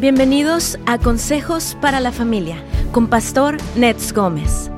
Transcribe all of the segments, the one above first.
Bienvenidos a Consejos para la Familia con Pastor Nets Gómez.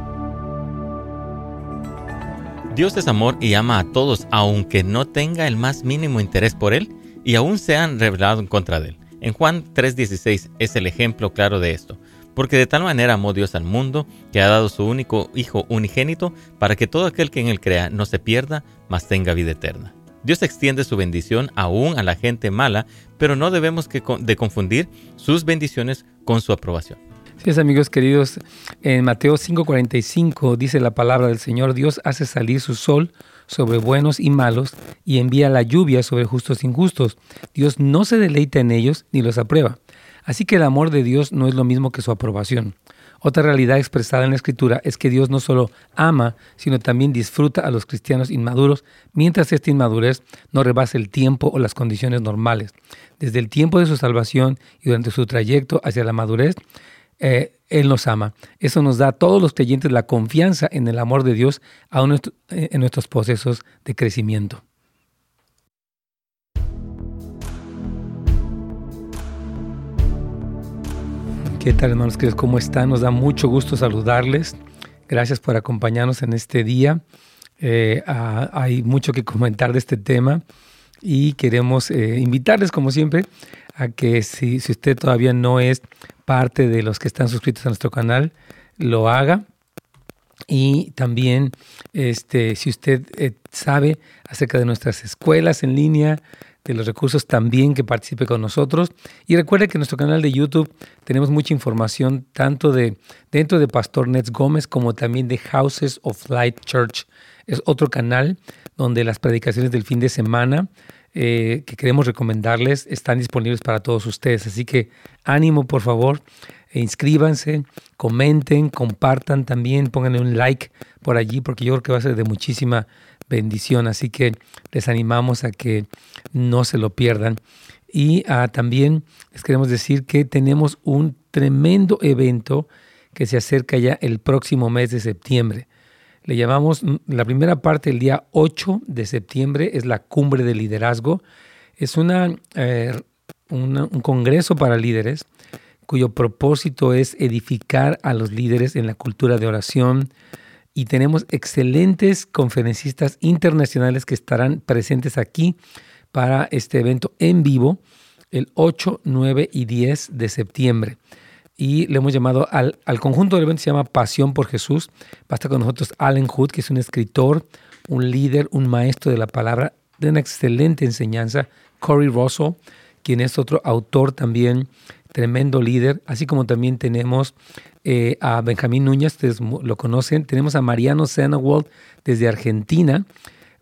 Dios es amor y ama a todos, aunque no tenga el más mínimo interés por Él y aún se han revelado en contra de Él. En Juan 3:16 es el ejemplo claro de esto. Porque de tal manera amó Dios al mundo, que ha dado su único Hijo unigénito, para que todo aquel que en Él crea no se pierda, mas tenga vida eterna. Dios extiende su bendición aún a la gente mala, pero no debemos de confundir sus bendiciones con su aprobación. Sí, amigos queridos, en Mateo 5:45 dice la palabra del Señor, Dios hace salir su sol sobre buenos y malos y envía la lluvia sobre justos e injustos. Dios no se deleita en ellos ni los aprueba. Así que el amor de Dios no es lo mismo que su aprobación. Otra realidad expresada en la Escritura es que Dios no solo ama, sino también disfruta a los cristianos inmaduros, mientras esta inmadurez no rebase el tiempo o las condiciones normales. Desde el tiempo de su salvación y durante su trayecto hacia la madurez, eh, Él nos ama. Eso nos da a todos los creyentes la confianza en el amor de Dios aún en nuestros procesos de crecimiento. ¿Qué tal hermanos queridos? ¿Cómo están? Nos da mucho gusto saludarles. Gracias por acompañarnos en este día. Eh, hay mucho que comentar de este tema y queremos eh, invitarles, como siempre, a que si, si, usted todavía no es parte de los que están suscritos a nuestro canal, lo haga. Y también, este, si usted eh, sabe acerca de nuestras escuelas en línea, de los recursos también que participe con nosotros. Y recuerde que en nuestro canal de YouTube tenemos mucha información tanto de dentro de Pastor Nets Gómez como también de Houses of Light Church. Es otro canal donde las predicaciones del fin de semana eh, que queremos recomendarles están disponibles para todos ustedes. Así que ánimo, por favor, inscríbanse, comenten, compartan también, pónganle un like por allí porque yo creo que va a ser de muchísima bendición. Así que les animamos a que no se lo pierdan. Y ah, también les queremos decir que tenemos un tremendo evento que se acerca ya el próximo mes de septiembre. Le llamamos mm, la primera parte el día 8 de septiembre, es la cumbre de liderazgo. Es una, eh, un congreso para líderes cuyo propósito es edificar a los líderes en la cultura de oración, y tenemos excelentes conferencistas internacionales que estarán presentes aquí para este evento en vivo el 8, 9 y 10 de septiembre. Y le hemos llamado al, al conjunto del evento, se llama Pasión por Jesús. Va a estar con nosotros Allen Hood, que es un escritor, un líder, un maestro de la palabra, de una excelente enseñanza. Corey Russell, quien es otro autor también, tremendo líder. Así como también tenemos eh, a Benjamín Núñez, ustedes lo conocen. Tenemos a Mariano Senawald desde Argentina.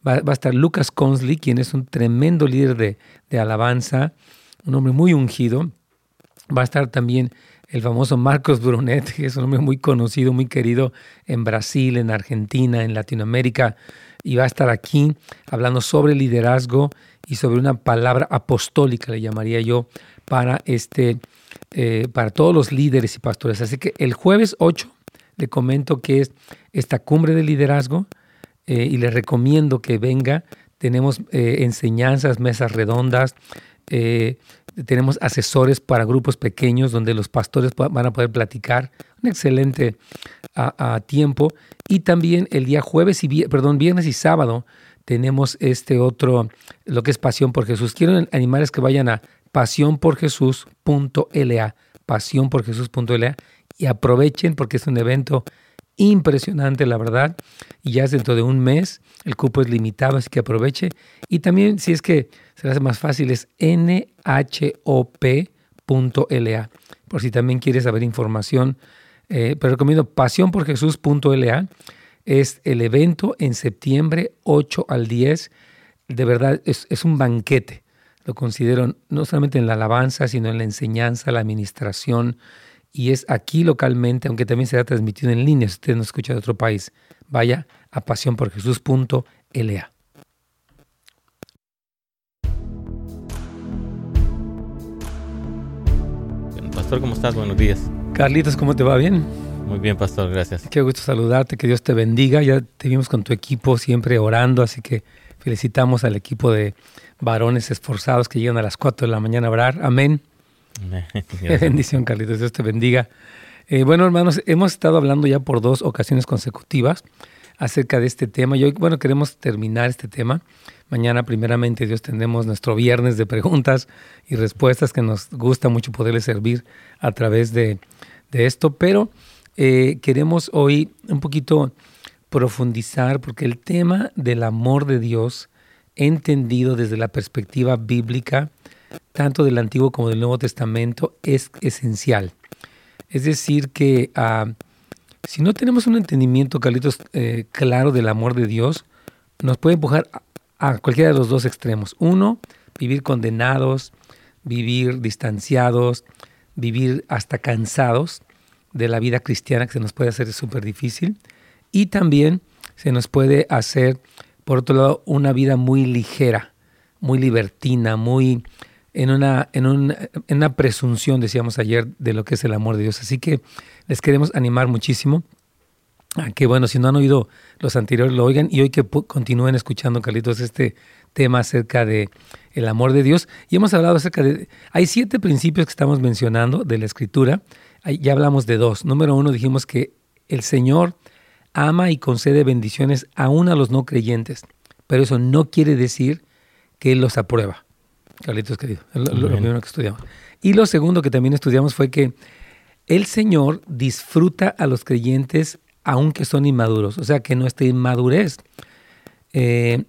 Va, a estar Lucas Consley, quien es un tremendo líder de, alabanza, un hombre muy ungido. Va a estar también el famoso Marcos Brunet, que es un hombre muy conocido, muy querido en Brasil, en Argentina, en Latinoamérica, y va a estar aquí hablando sobre liderazgo y sobre una palabra apostólica, le llamaría yo, para este eh, para todos los líderes y pastores. Así que el jueves 8 le comento que es esta cumbre de liderazgo eh, y le recomiendo que venga. Tenemos eh, enseñanzas, mesas redondas, tenemos asesores para grupos pequeños donde los pastores van a poder platicar. Un excelente a, tiempo. Y también el día jueves y perdón, viernes y sábado tenemos este otro, lo que es Pasión por Jesús. Quiero animarles que vayan a pasiónporjesús.la, pasiónporjesús.la y aprovechen porque es un evento impresionante, la verdad, y ya es dentro de un mes, el cupo es limitado, así que aproveche. Y también, si es que se hace más fácil, es nhop.la, por si también quieres saber información. Eh, pero recomiendo pasiónporjesús.la, es el evento en septiembre 8 al 10. De verdad, es, es un banquete lo considero no solamente en la alabanza, sino en la enseñanza, la administración, y es aquí localmente, aunque también será transmitido en línea, si usted no escucha de otro país, vaya a pasiónporjesús.la. Pastor, ¿cómo estás? Buenos días. Carlitos, ¿cómo te va? ¿Bien? Muy bien, Pastor, gracias. Qué gusto saludarte, que Dios te bendiga. Ya te vimos con tu equipo siempre orando, así que felicitamos al equipo de varones esforzados que llegan a las 4 de la mañana a orar. Amén. Bendición, Carlitos. Dios te bendiga. Eh, bueno, hermanos, hemos estado hablando ya por dos ocasiones consecutivas acerca de este tema. Y hoy, bueno, queremos terminar este tema. Mañana, primeramente, Dios, tendremos nuestro viernes de preguntas y respuestas que nos gusta mucho poderles servir a través de, esto. Pero eh, queremos hoy un poquito profundizar porque el tema del amor de Dios, entendido desde la perspectiva bíblica, tanto del Antiguo como del Nuevo Testamento, es esencial. Es decir, que ah, si no tenemos un entendimiento, Carlitos, eh, claro del amor de Dios, nos puede empujar a, cualquiera de los dos extremos. Uno, vivir condenados, vivir distanciados, vivir hasta cansados de la vida cristiana, que se nos puede hacer súper difícil. Y también se nos puede hacer, por otro lado, una vida muy ligera, muy libertina, muy en una, en, una presunción, decíamos ayer, de lo que es el amor de Dios. Así que les queremos animar muchísimo a que, bueno, si no han oído los anteriores, lo oigan y hoy que continúen escuchando, Carlitos, este tema acerca de el amor de Dios. Y hemos hablado acerca de... Hay siete principios que estamos mencionando de la Escritura. Ya hablamos de dos. Número uno, dijimos que el Señor ama y concede bendiciones aún a los no creyentes, pero eso no quiere decir que Él los aprueba. Carlitos querido, lo, lo primero que estudiamos. Y lo segundo que también estudiamos fue que el Señor disfruta a los creyentes aunque son inmaduros. O sea que nuestra inmadurez eh,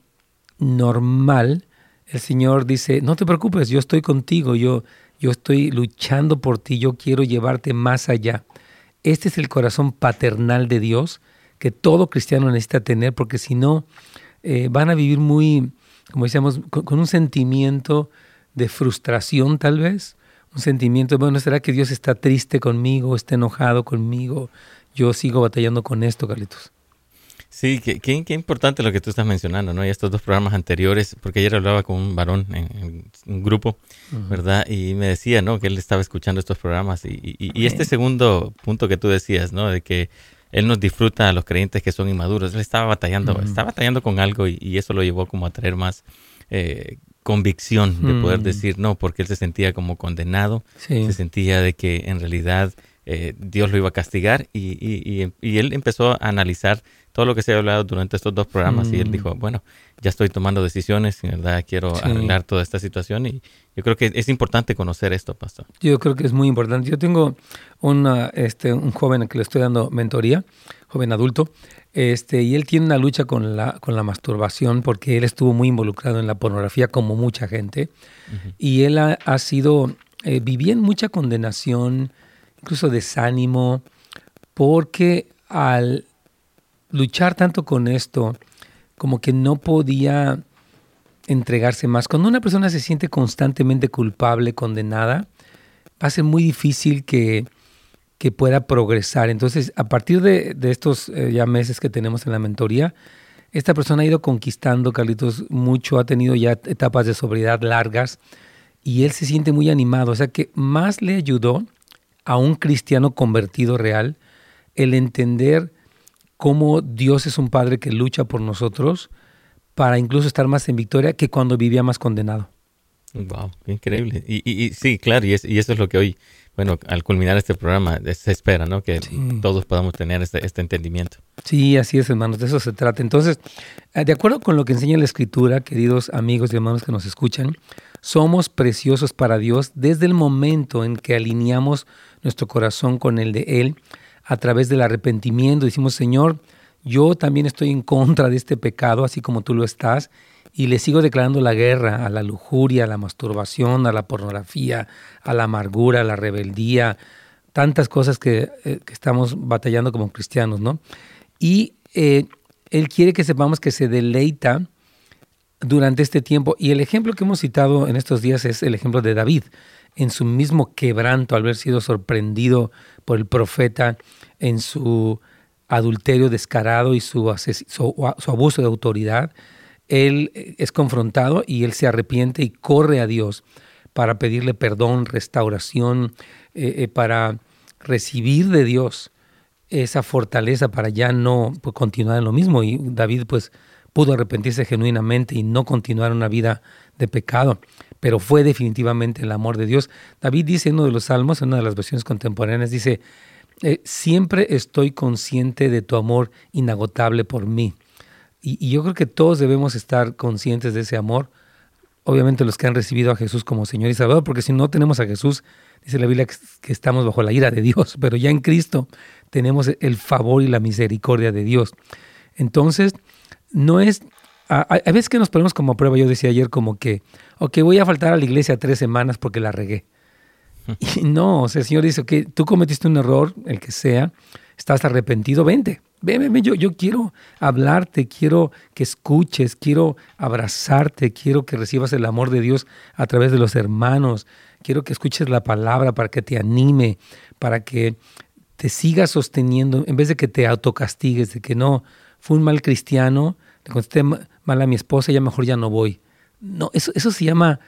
normal, el Señor dice, no te preocupes, yo estoy contigo, yo, yo estoy luchando por ti, yo quiero llevarte más allá. Este es el corazón paternal de Dios que todo cristiano necesita tener, porque si no, eh, van a vivir muy, como decíamos, con, un sentimiento de frustración tal vez, un sentimiento, bueno, ¿será que Dios está triste conmigo, está enojado conmigo? Yo sigo batallando con esto, Carlitos. Sí, qué, qué, importante lo que tú estás mencionando, ¿no? Y estos dos programas anteriores, porque ayer hablaba con un varón en, un grupo, ¿verdad? Y me decía, ¿no? Que él estaba escuchando estos programas. Y, y, este segundo punto que tú decías, ¿no? De que él nos disfruta a los creyentes que son inmaduros. Él estaba batallando, estaba batallando con algo y, eso lo llevó como a traer más eh, convicción de poder decir no, porque él se sentía como condenado, se sentía de que en realidad eh, Dios lo iba a castigar y, y, y, él empezó a analizar todo lo que se ha hablado durante estos dos programas y él dijo, bueno, ya estoy tomando decisiones, en verdad quiero arreglar toda esta situación y yo creo que es importante conocer esto, pastor. Yo creo que es muy importante. Yo tengo una, este, un joven que le estoy dando mentoría, joven adulto, este, y él tiene una lucha con la, con la masturbación porque él estuvo muy involucrado en la pornografía como mucha gente y él ha, sido, eh, vivía en mucha condenación, incluso desánimo, porque al luchar tanto con esto, como que no podía entregarse más. Cuando una persona se siente constantemente culpable, condenada, va a ser muy difícil que, que pueda progresar. Entonces, a partir de, estos eh, ya meses que tenemos en la mentoría, esta persona ha ido conquistando, Carlitos, mucho, ha tenido ya etapas de sobriedad largas y él se siente muy animado. O sea que más le ayudó a un cristiano convertido real el entender cómo Dios es un Padre que lucha por nosotros para incluso estar más en victoria que cuando vivía más condenado. Wow, increíble. Y, y, sí, claro, y, y, eso es lo que hoy, bueno, al culminar este programa se espera, ¿no? Que todos podamos tener este, este, entendimiento. Sí, así es, hermanos, de eso se trata. Entonces, eh, de acuerdo con lo que enseña la Escritura, queridos amigos y hermanos que nos escuchan, somos preciosos para Dios desde el momento en que alineamos nuestro corazón con el de Él a través del arrepentimiento. Decimos, Señor, yo también estoy en contra de este pecado, así como tú lo estás, y le sigo declarando la guerra a la lujuria, a la masturbación, a la pornografía, a la amargura, a la rebeldía, tantas cosas que, eh, estamos batallando como cristianos, ¿no? Y eh, Él quiere que sepamos que se deleita durante este tiempo. Y el ejemplo que hemos citado en estos días es el ejemplo de David, en su mismo quebranto, al haber sido sorprendido por el profeta en su adulterio descarado y su, abuso de autoridad, él es confrontado y él se arrepiente y corre a Dios para pedirle perdón, restauración, eh, eh, para recibir de Dios esa fortaleza para ya no pues, continuar en lo mismo. Y David pues pudo arrepentirse genuinamente y no continuar una vida de pecado. Pero fue definitivamente el amor de Dios. David dice en uno de los salmos, en una de las versiones contemporáneas, dice, eh, siempre estoy consciente de tu amor inagotable por mí. Y, yo creo que todos debemos estar conscientes de ese amor, obviamente los que han recibido a Jesús como Señor y Salvador, porque si no tenemos a Jesús, dice la Biblia que estamos bajo la ira de Dios, pero ya en Cristo tenemos el favor y la misericordia de Dios. Entonces, no es a, veces que nos ponemos como prueba, yo decía ayer como que, ok, voy a faltar a la iglesia tres semanas porque la regué. Y no, o sea, el Señor dice, que tú cometiste un error, el que sea, estás arrepentido, vente, ven, ven, yo, yo quiero hablarte, quiero que escuches, quiero abrazarte, quiero que recibas el amor de Dios a través de los hermanos, quiero que escuches la palabra para que te anime, para que te sigas sosteniendo, en vez de que te autocastigues, de que no, fue un mal cristiano, te contesté mal a mi esposa, ya mejor ya no voy. No, eso, eso se llama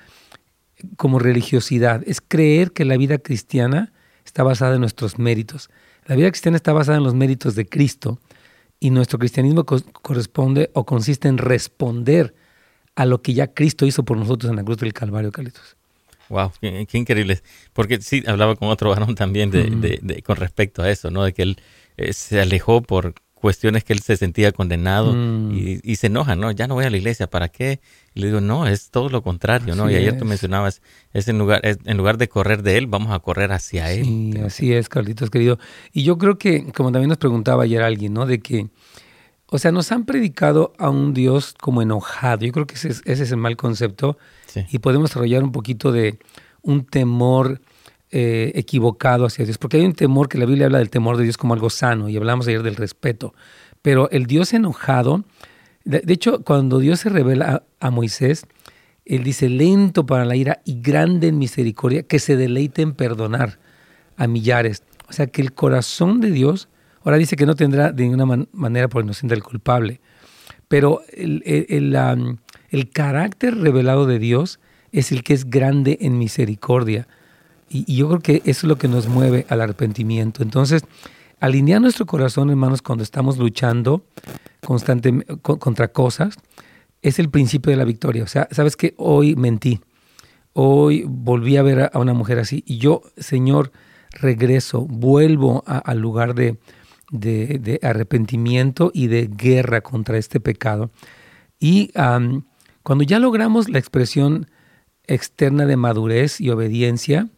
como religiosidad, es creer que la vida cristiana está basada en nuestros méritos. La vida cristiana está basada en los méritos de Cristo y nuestro cristianismo corresponde o consiste en responder a lo que ya Cristo hizo por nosotros en la cruz del Calvario, Carlitos. Wow, qué, increíble. Porque sí, hablaba con otro varón también de, con respecto a eso, ¿no? De que él eh, se alejó por cuestiones que él se sentía condenado mm. y, se enoja, ¿no? Ya no voy a la iglesia, ¿para qué? Y le digo, no, es todo lo contrario, ¿no? y ayer tú mencionabas, es en lugar, en lugar de correr de él, vamos a correr hacia él. Sí, así es, Carlitos, querido. Y yo creo que, como también nos preguntaba ayer alguien, ¿no? De que, o sea, nos han predicado a un Dios como enojado. Yo creo que ese es, ese es el mal concepto. Y podemos desarrollar un poquito de un temor eh, equivocado hacia Dios, porque hay un temor que la Biblia habla del temor de Dios como algo sano y hablamos ayer del respeto, pero el Dios enojado, de, hecho, cuando Dios se revela a, Moisés, él dice, lento para la ira y grande en misericordia, que se deleite en perdonar a millares. O sea que el corazón de Dios, ahora dice que no tendrá de ninguna manera por inocente el culpable, pero el, el carácter revelado de Dios es el que es grande en misericordia. Y, yo creo que eso es lo que nos mueve al arrepentimiento. Entonces, alinear nuestro corazón, hermanos, cuando estamos luchando constantemente contra cosas, es el principio de la victoria. O sea, sabes que hoy mentí, hoy volví a ver a una mujer así y yo, Señor, regreso, vuelvo al lugar de, de, arrepentimiento y de guerra contra este pecado. Y cuando ya logramos la expresión externa de madurez y obediencia,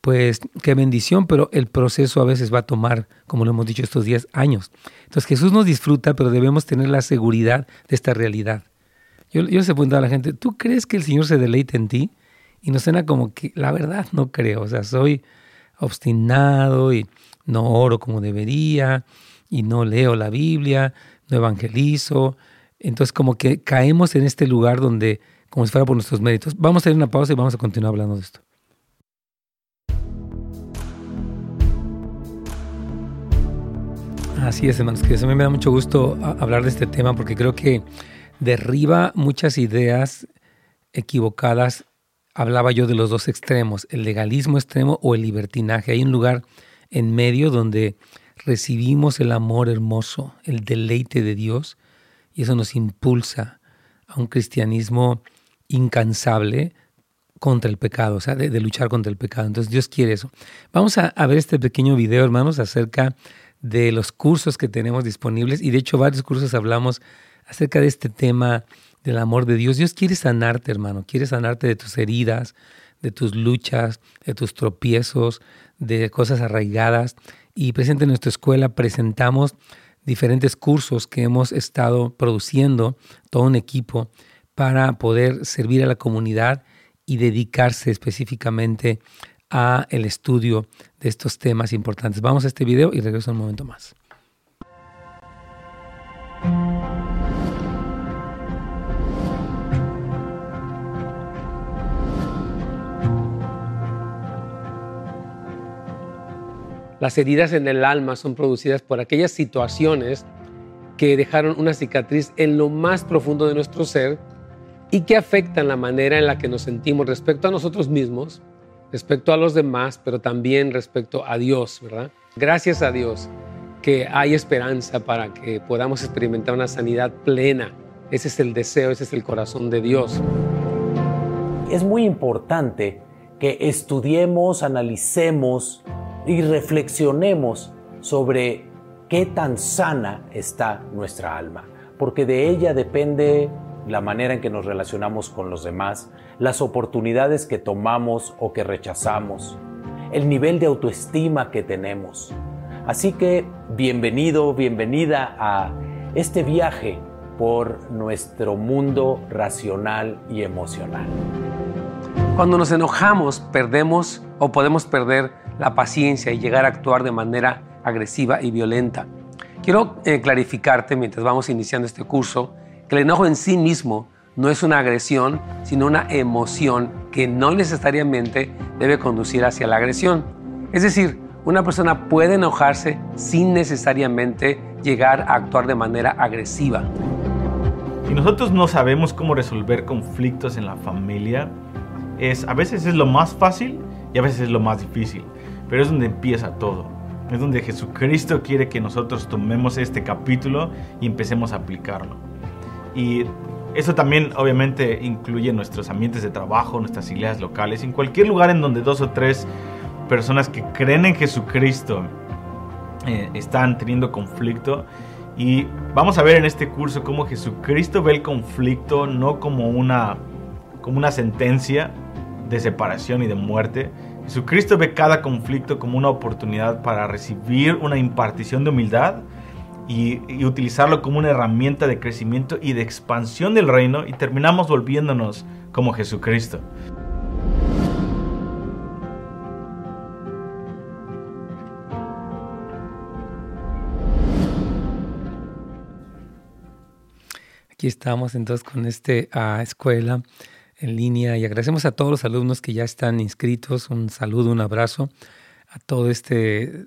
pues qué bendición, pero el proceso a veces va a tomar, como lo hemos dicho estos días, años. Entonces Jesús nos disfruta, pero debemos tener la seguridad de esta realidad. Yo, yo se preguntaba a la gente, ¿tú crees que el Señor se deleite en ti? Y nos suena como que, la verdad, no creo. O sea, soy obstinado y no oro como debería, y no leo la Biblia, no evangelizo. Entonces como que caemos en este lugar donde, como si fuera por nuestros méritos. Vamos a hacer una pausa y vamos a continuar hablando de esto. Así es, hermanos queridos. A mí me da mucho gusto hablar de este tema porque creo que derriba muchas ideas equivocadas. Hablaba yo de los dos extremos, el legalismo extremo o el libertinaje. Hay un lugar en medio donde recibimos el amor hermoso, el deleite de Dios, y eso nos impulsa a un cristianismo incansable contra el pecado, o sea, de, luchar contra el pecado. Entonces Dios quiere eso. Vamos a, a ver este pequeño video, hermanos, acerca de los cursos que tenemos disponibles y de hecho varios cursos hablamos acerca de este tema del amor de Dios. Dios quiere sanarte, hermano, quiere sanarte de tus heridas, de tus luchas, de tus tropiezos, de cosas arraigadas. Y presente en nuestra escuela presentamos diferentes cursos que hemos estado produciendo, todo un equipo, para poder servir a la comunidad y dedicarse específicamente a el estudio de estos temas importantes. Vamos a este video y regreso un momento más. Las heridas en el alma son producidas por aquellas situaciones que dejaron una cicatriz en lo más profundo de nuestro ser y que afectan la manera en la que nos sentimos respecto a nosotros mismos respecto a los demás, pero también respecto a Dios, ¿verdad? Gracias a Dios que hay esperanza para que podamos experimentar una sanidad plena. Ese es el deseo, ese es el corazón de Dios. es muy importante que estudiemos, analicemos y reflexionemos sobre qué tan sana está nuestra alma, porque de ella depende la manera en que nos relacionamos con los demás, las oportunidades que tomamos o que rechazamos, el nivel de autoestima que tenemos. Así que bienvenido, bienvenida a este viaje por nuestro mundo racional y emocional. Cuando nos enojamos, perdemos o podemos perder la paciencia y llegar a actuar de manera agresiva y violenta. Quiero eh, clarificarte mientras vamos iniciando este curso que el enojo en sí mismo no es una agresión, sino una emoción que no necesariamente debe conducir hacia la agresión. Es decir, una persona puede enojarse sin necesariamente llegar a actuar de manera agresiva. Si nosotros no sabemos cómo resolver conflictos en la familia, es a veces es lo más fácil y a veces es lo más difícil, pero es donde empieza todo. Es donde Jesucristo quiere que nosotros tomemos este capítulo y empecemos a aplicarlo. Y eso también obviamente incluye nuestros ambientes de trabajo, nuestras iglesias locales, en cualquier lugar en donde dos o tres personas que creen en Jesucristo eh, están teniendo conflicto. Y vamos a ver en este curso cómo Jesucristo ve el conflicto no como una, como una sentencia de separación y de muerte. Jesucristo ve cada conflicto como una oportunidad para recibir una impartición de humildad y, utilizarlo como una herramienta de crecimiento y de expansión del reino y terminamos volviéndonos como Jesucristo. Aquí estamos entonces con esta escuela en línea y agradecemos a todos los alumnos que ya están inscritos. Un saludo, un abrazo a todo este,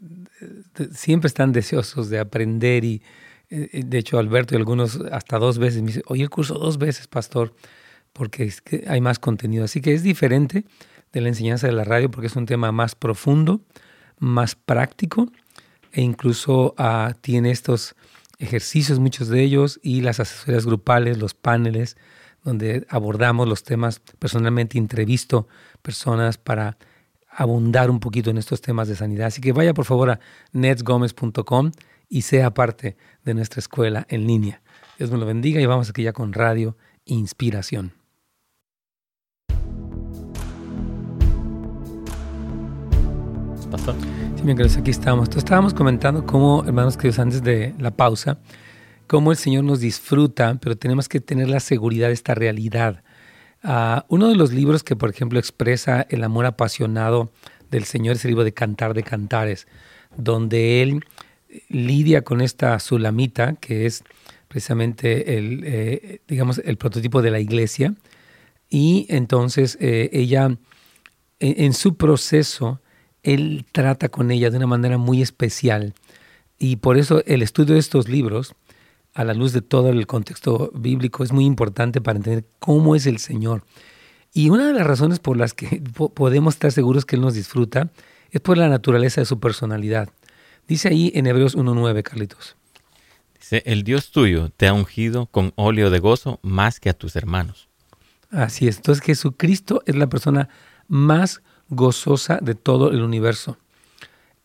siempre están deseosos de aprender y eh, de hecho Alberto y algunos hasta dos veces me dicen, oye el curso dos veces, pastor, porque hay más contenido. Así que es diferente de la enseñanza de la radio porque es un tema más profundo, más práctico e incluso ah, tiene estos ejercicios, muchos de ellos, y las asesorías grupales, los paneles, donde abordamos los temas. Personalmente entrevisto personas para abundar un poquito en estos temas de sanidad. Así que vaya por favor a netsgomez.com y sea parte de nuestra escuela en línea. Dios me lo bendiga y vamos aquí ya con Radio Inspiración. Pastor. Sí, bien, aquí estamos. Entonces, estábamos comentando cómo, hermanos queridos, antes de la pausa, cómo el Señor nos disfruta, pero tenemos que tener la seguridad de esta realidad Ah, uno de los libros que, por ejemplo, expresa el amor apasionado del Señor es el libro de Cantar de Cantares, donde él lidia con esta sulamita, que es precisamente el, eh, digamos, el prototipo de la iglesia, y entonces eh, ella, en, su proceso, él trata con ella de una manera muy especial. Y por eso el estudio de estos libros a la luz de todo el contexto bíblico es muy importante para entender cómo es el Señor. Y una de las razones por las que podemos estar seguros que Él nos disfruta es por la naturaleza de su personalidad. Dice ahí en Hebreos 1.9, Carlitos. Dice, el Dios tuyo te ha ungido con óleo de gozo más que a tus hermanos. Así es. Entonces Jesucristo es la persona más gozosa de todo el universo.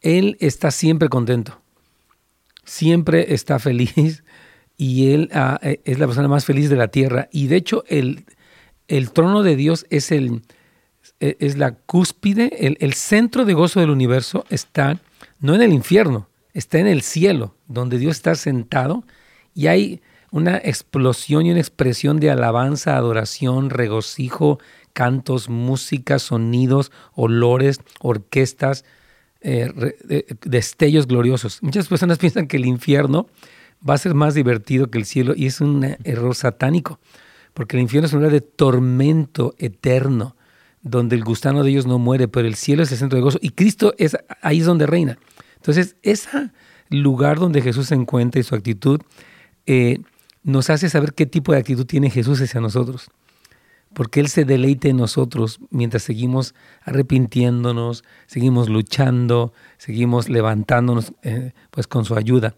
Él está siempre contento, siempre está feliz, y Él ah, e, es la persona más feliz de la tierra. Y de hecho el, el trono de Dios es, el, e, es la cúspide, el, el, centro de gozo del universo está no en el infierno, está en el cielo, donde Dios está sentado y hay una explosión y una expresión de alabanza, adoración, regocijo, cantos, música, sonidos, olores, orquestas, eh, destellos gloriosos. Muchas personas piensan que el infierno va a ser más divertido que el cielo y es un error satánico, porque el infierno es un lugar de tormento eterno, donde el gusano de ellos no muere, pero el cielo es el centro de gozo y Cristo es ahí es donde reina. Entonces, ese lugar donde Jesús se encuentra y su actitud eh, nos hace saber qué tipo de actitud tiene Jesús hacia nosotros. Porque Él se deleite en nosotros mientras seguimos arrepintiéndonos, seguimos luchando, seguimos levantándonos eh, pues con su ayuda.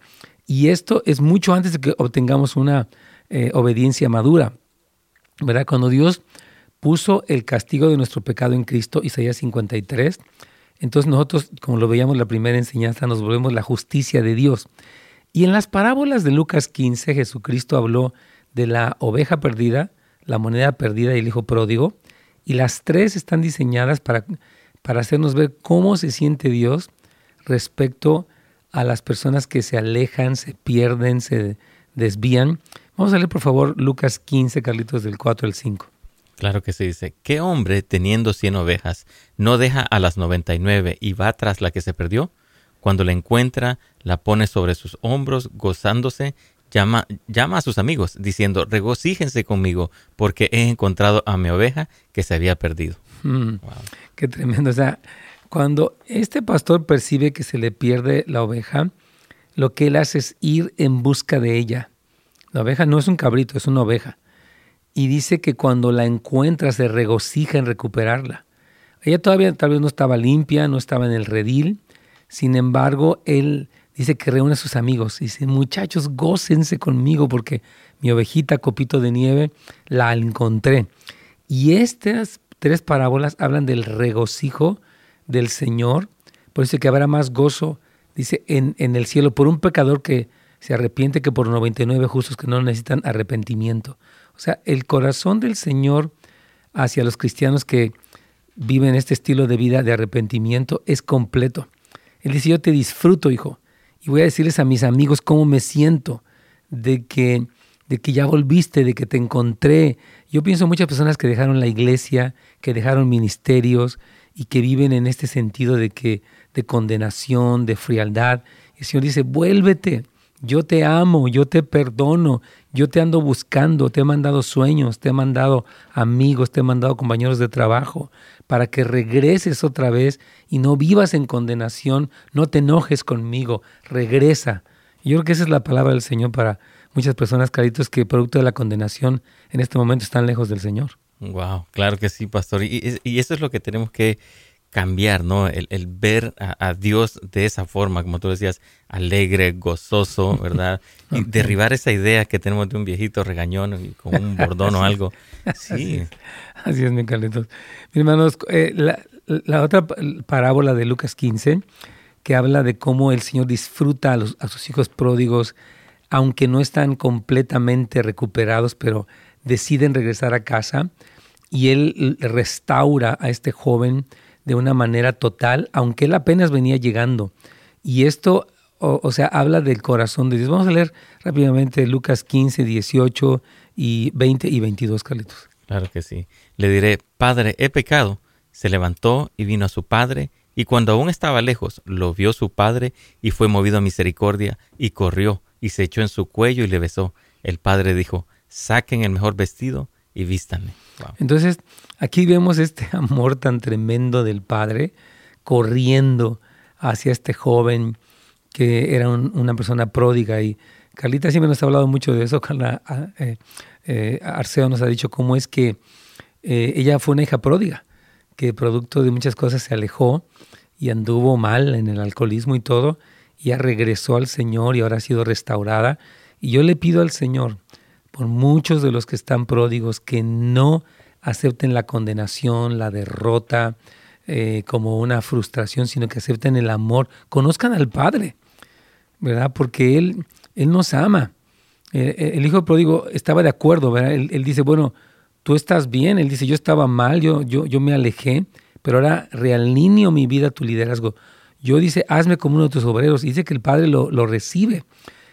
Y esto es mucho antes de que obtengamos una eh, obediencia madura. ¿Verdad? Cuando Dios puso el castigo de nuestro pecado en Cristo, Isaías 53. Entonces nosotros, como lo veíamos en la primera enseñanza, nos volvemos la justicia de Dios. Y en las parábolas de Lucas 15, Jesucristo habló de la oveja perdida, la moneda perdida y el hijo pródigo. Y las tres están diseñadas para, para hacernos ver cómo se siente Dios respecto a las personas que se alejan, se pierden, se desvían. Vamos a leer por favor Lucas 15, Carlitos, del 4 al 5. Claro que se dice, ¿qué hombre teniendo cien ovejas no deja a las noventa y nueve y va tras la que se perdió? Cuando la encuentra, la pone sobre sus hombros, gozándose, llama, llama a sus amigos, diciendo, regocíjense conmigo, porque he encontrado a mi oveja que se había perdido. Mm, Qué tremendo. O sea, cuando este pastor percibe que se le pierde la oveja, lo que él hace es ir en busca de ella. La oveja no es un cabrito, es una oveja y dice que cuando la encuentra se regocija en recuperarla. Ella todavía tal vez no estaba limpia, no estaba en el redil, sin embargo, él dice que reúne a sus amigos y dice, muchachos, gócense conmigo porque mi ovejita copito de nieve la encontré. Y estas tres parábolas hablan del regocijo del Señor, por eso que habrá más gozo, dice, en, en el cielo por un pecador que se arrepiente que por 99 justos que no necesitan arrepentimiento. O sea, el corazón del Señor hacia los cristianos que viven este estilo de vida de arrepentimiento es completo. Él dice, yo te disfruto, hijo, y voy a decirles a mis amigos cómo me siento de que, de que ya volviste, de que te encontré. Yo pienso en muchas personas que dejaron la iglesia, que dejaron ministerios y que viven en este sentido de que de condenación, de frialdad. El Señor dice, vuélvete, yo te amo, yo te perdono, yo te ando buscando, te he mandado sueños, te he mandado amigos, te he mandado compañeros de trabajo, para que regreses otra vez y no vivas en condenación, no te enojes conmigo, regresa. Yo creo que esa es la palabra del Señor para muchas personas, caritos, que producto de la condenación en este momento están lejos del Señor. Wow, claro que sí, pastor. Y, y eso es lo que tenemos que cambiar, ¿no? El, ver a, Dios de esa forma, como tú decías, alegre, gozoso, ¿verdad? Y derribar esa idea que tenemos de un viejito regañón y con un bordón o algo. Sí. Así es, mi Carlitos. Mis hermanos, eh, la, otra parábola de Lucas 15, que habla de cómo el Señor disfruta a, los, a sus hijos pródigos, aunque no están completamente recuperados, pero deciden regresar a casa, y Él restaura a este joven, de una manera total, aunque él apenas venía llegando. Y esto, o, sea, habla del corazón de Dios. Vamos a leer rápidamente Lucas 15, 18 y 20 y 22, Carlitos. Claro que sí. Le diré, Padre, he pecado. Se levantó y vino a su padre, y cuando aún estaba lejos, lo vio su padre, y fue movido a misericordia, y corrió, y se echó en su cuello y le besó. El padre dijo, saquen el mejor vestido y vístanle. Entonces, aquí vemos este amor tan tremendo del padre corriendo hacia este joven que era una persona pródiga. Y Carlita siempre nos ha hablado mucho de eso. Carla eh, eh, Arceo nos ha dicho cómo es que eh, ella fue una hija pródiga, que producto de muchas cosas se alejó y anduvo mal en el alcoholismo y todo, y ya regresó al Señor y ahora ha sido restaurada. Y yo le pido al Señor por muchos de los que están pródigos que no acepten la condenación, la derrota eh, como una frustración, sino que acepten el amor, conozcan al Padre, ¿verdad? Porque Él, él nos ama. Eh, el hijo pródigo estaba de acuerdo, ¿verdad? Él, dice, bueno, tú estás bien, él dice, yo estaba mal, yo, yo, yo me alejé, pero ahora realineo mi vida a tu liderazgo. Yo dice, hazme como uno de tus obreros. Y dice que el Padre lo, lo recibe.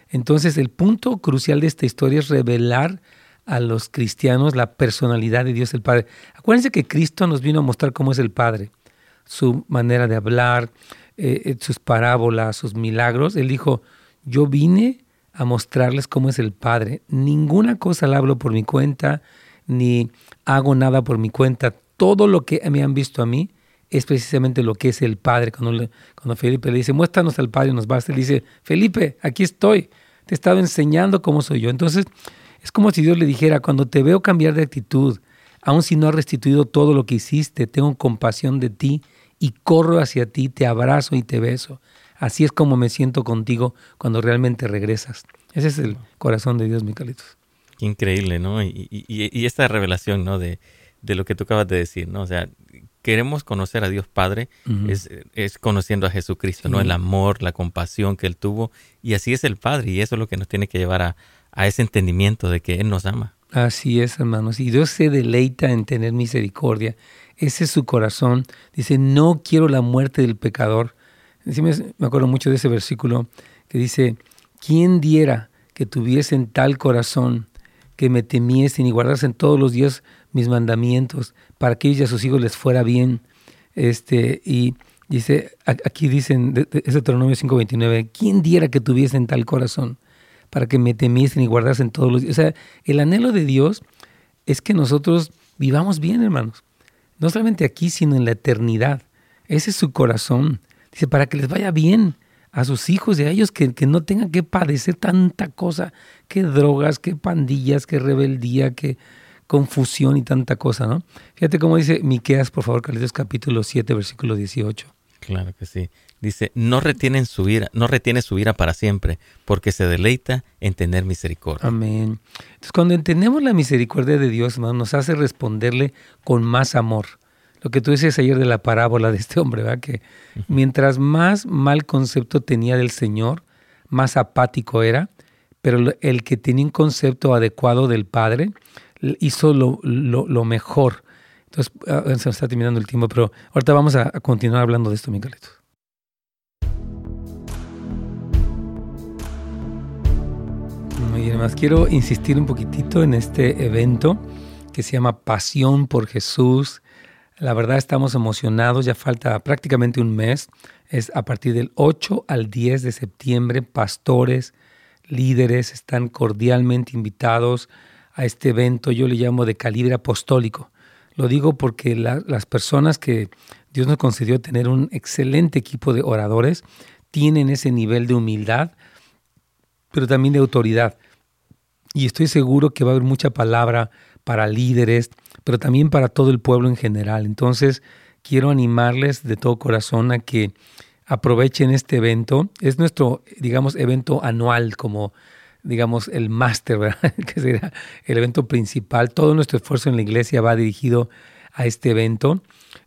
Entonces el punto crucial de esta historia es revelar a los cristianos la personalidad de Dios el Padre. Acuérdense que Cristo nos vino a mostrar cómo es el Padre, su manera de hablar, eh, eh, sus parábolas, sus milagros. Él dijo, yo vine a mostrarles cómo es el Padre. Ninguna cosa la hablo por mi cuenta, ni hago nada por mi cuenta. Todo lo que me han visto a mí es precisamente lo que es el Padre. Cuando, cuando Felipe le dice, muéstranos al Padre, nos basta, él dice, Felipe, aquí estoy, te he estado enseñando cómo soy yo. Entonces, es como si Dios le dijera, cuando te veo cambiar de actitud, aun si no has restituido todo lo que hiciste, tengo compasión de ti y corro hacia ti, te abrazo y te beso. Así es como me siento contigo cuando realmente regresas. Ese es el corazón de Dios, Micalitos. Increíble, ¿no? Y esta revelación, ¿no? De, de lo que tú acabas de decir, ¿no? O sea, queremos conocer a Dios Padre, es, es, conociendo a Jesucristo, ¿no? El amor, la compasión que Él tuvo, y así es el Padre, y eso es lo que nos tiene que llevar a, a ese entendimiento de que Él nos ama. Así es, hermanos, y Dios se deleita en tener misericordia. Ese es su corazón. Dice, no quiero la muerte del pecador. me acuerdo mucho de ese versículo que dice, ¿quién diera que tuviesen tal corazón que me temiesen y guardasen todos los días mis mandamientos, para que ellos y a sus hijos les fuera bien. Este, y dice, aquí dicen, es Deuteronomio 5:29, ¿quién diera que tuviesen tal corazón para que me temiesen y guardasen todos los días? O sea, el anhelo de Dios es que nosotros vivamos bien, hermanos. No solamente aquí, sino en la eternidad. Ese es su corazón. Dice, para que les vaya bien a sus hijos y a ellos que, no tengan que padecer tanta cosa, que drogas, que pandillas, que rebeldía, que confusión y tanta cosa, ¿no? Fíjate cómo dice Miqueas, por favor, Carlitos, capítulo 7, versículo 18. Claro que sí. Dice, no retienen su ira, no retiene su ira para siempre, porque se deleita en tener misericordia. Amén. Entonces, cuando entendemos la misericordia de Dios, hermano, nos hace responderle con más amor lo que tú decías ayer de la parábola de este hombre, ¿verdad? Que mientras más mal concepto tenía del Señor, más apático era, pero el que tenía un concepto adecuado del Padre hizo lo, mejor. Entonces, ah, se nos está terminando el tiempo, pero ahorita vamos a, continuar hablando de esto, Miguelito. Y además quiero insistir un poquitito en este evento que se llama Pasión por Jesús la verdad estamos emocionados, ya falta prácticamente un mes. Es a partir del 8 al 10 de septiembre. Pastores, líderes están cordialmente invitados a este evento. Yo le llamo de calibre apostólico. Lo digo porque las personas que Dios nos concedió tener un excelente equipo de oradores tienen ese nivel de humildad, pero también de autoridad. Y estoy seguro que va a haber mucha palabra para líderes, pero también para todo el pueblo en general. Entonces, quiero animarles de todo corazón a que aprovechen este evento. Es nuestro, digamos, evento anual, como, digamos, el máster, que será el evento principal. Todo nuestro esfuerzo en la iglesia va dirigido a este evento,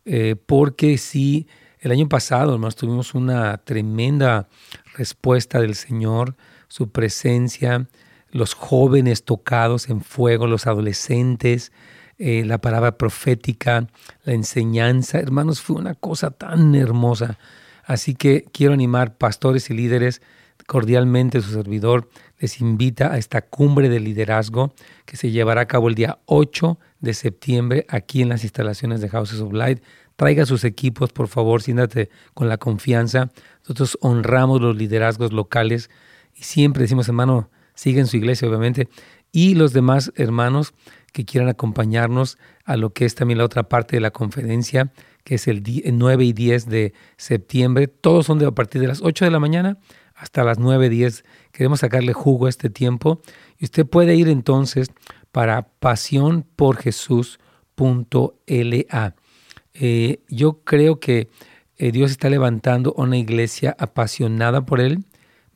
eh, porque sí, el año pasado, hermanos, tuvimos una tremenda respuesta del Señor, su presencia, los jóvenes tocados en fuego, los adolescentes, eh, la palabra profética, la enseñanza. Hermanos, fue una cosa tan hermosa. Así que quiero animar pastores y líderes cordialmente, su servidor les invita a esta cumbre de liderazgo que se llevará a cabo el día 8 de septiembre aquí en las instalaciones de Houses of Light. Traiga sus equipos, por favor, siéntate con la confianza. Nosotros honramos los liderazgos locales y siempre decimos, hermano, sigue en su iglesia, obviamente, y los demás hermanos que quieran acompañarnos a lo que es también la otra parte de la conferencia, que es el, 9 y 10 de septiembre. Todos son de a partir de las 8 de la mañana hasta las 9, 10. Queremos sacarle jugo a este tiempo. Y usted puede ir entonces para pasiónporjesús.la. Eh, yo creo que eh, Dios está levantando una iglesia apasionada por Él,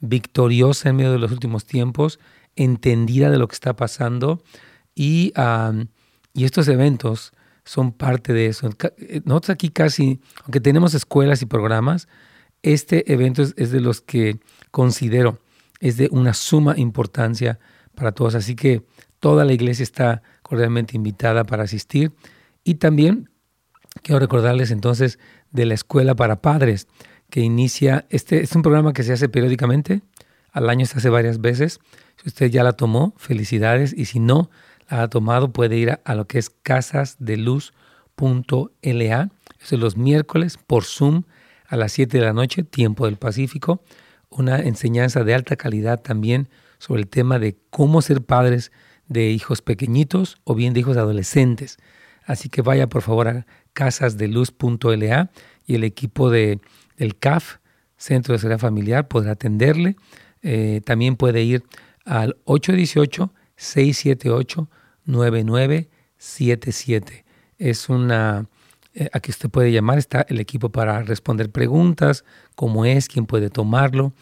victoriosa en medio de los últimos tiempos, entendida de lo que está pasando y, y estos eventos son parte de eso. Eh, nosotros aquí casi, aunque tenemos escuelas y programas, este evento es, de los que considero es de una suma importancia para todos. Así que toda la iglesia está cordialmente invitada para asistir. Y también quiero recordarles entonces de la escuela para padres que inicia, este es un programa que se hace periódicamente, al año se hace varias veces. Si usted ya la tomó, felicidades. Y si no, ha tomado puede ir a, lo que es casasdeluz.la. Eso es los miércoles por Zoom a las 7 de la noche, tiempo del Pacífico. Una enseñanza de alta calidad también sobre el tema de cómo ser padres de hijos pequeñitos o bien de hijos adolescentes. Así que vaya por favor a casasdeluz.la y el equipo de, del CAF, Centro de Seguridad Familiar, podrá atenderle. Eh, también puede ir al 818 678 9977. Es una, eh, aquí usted puede llamar, está el equipo para responder preguntas, cómo es, quién puede tomarlo.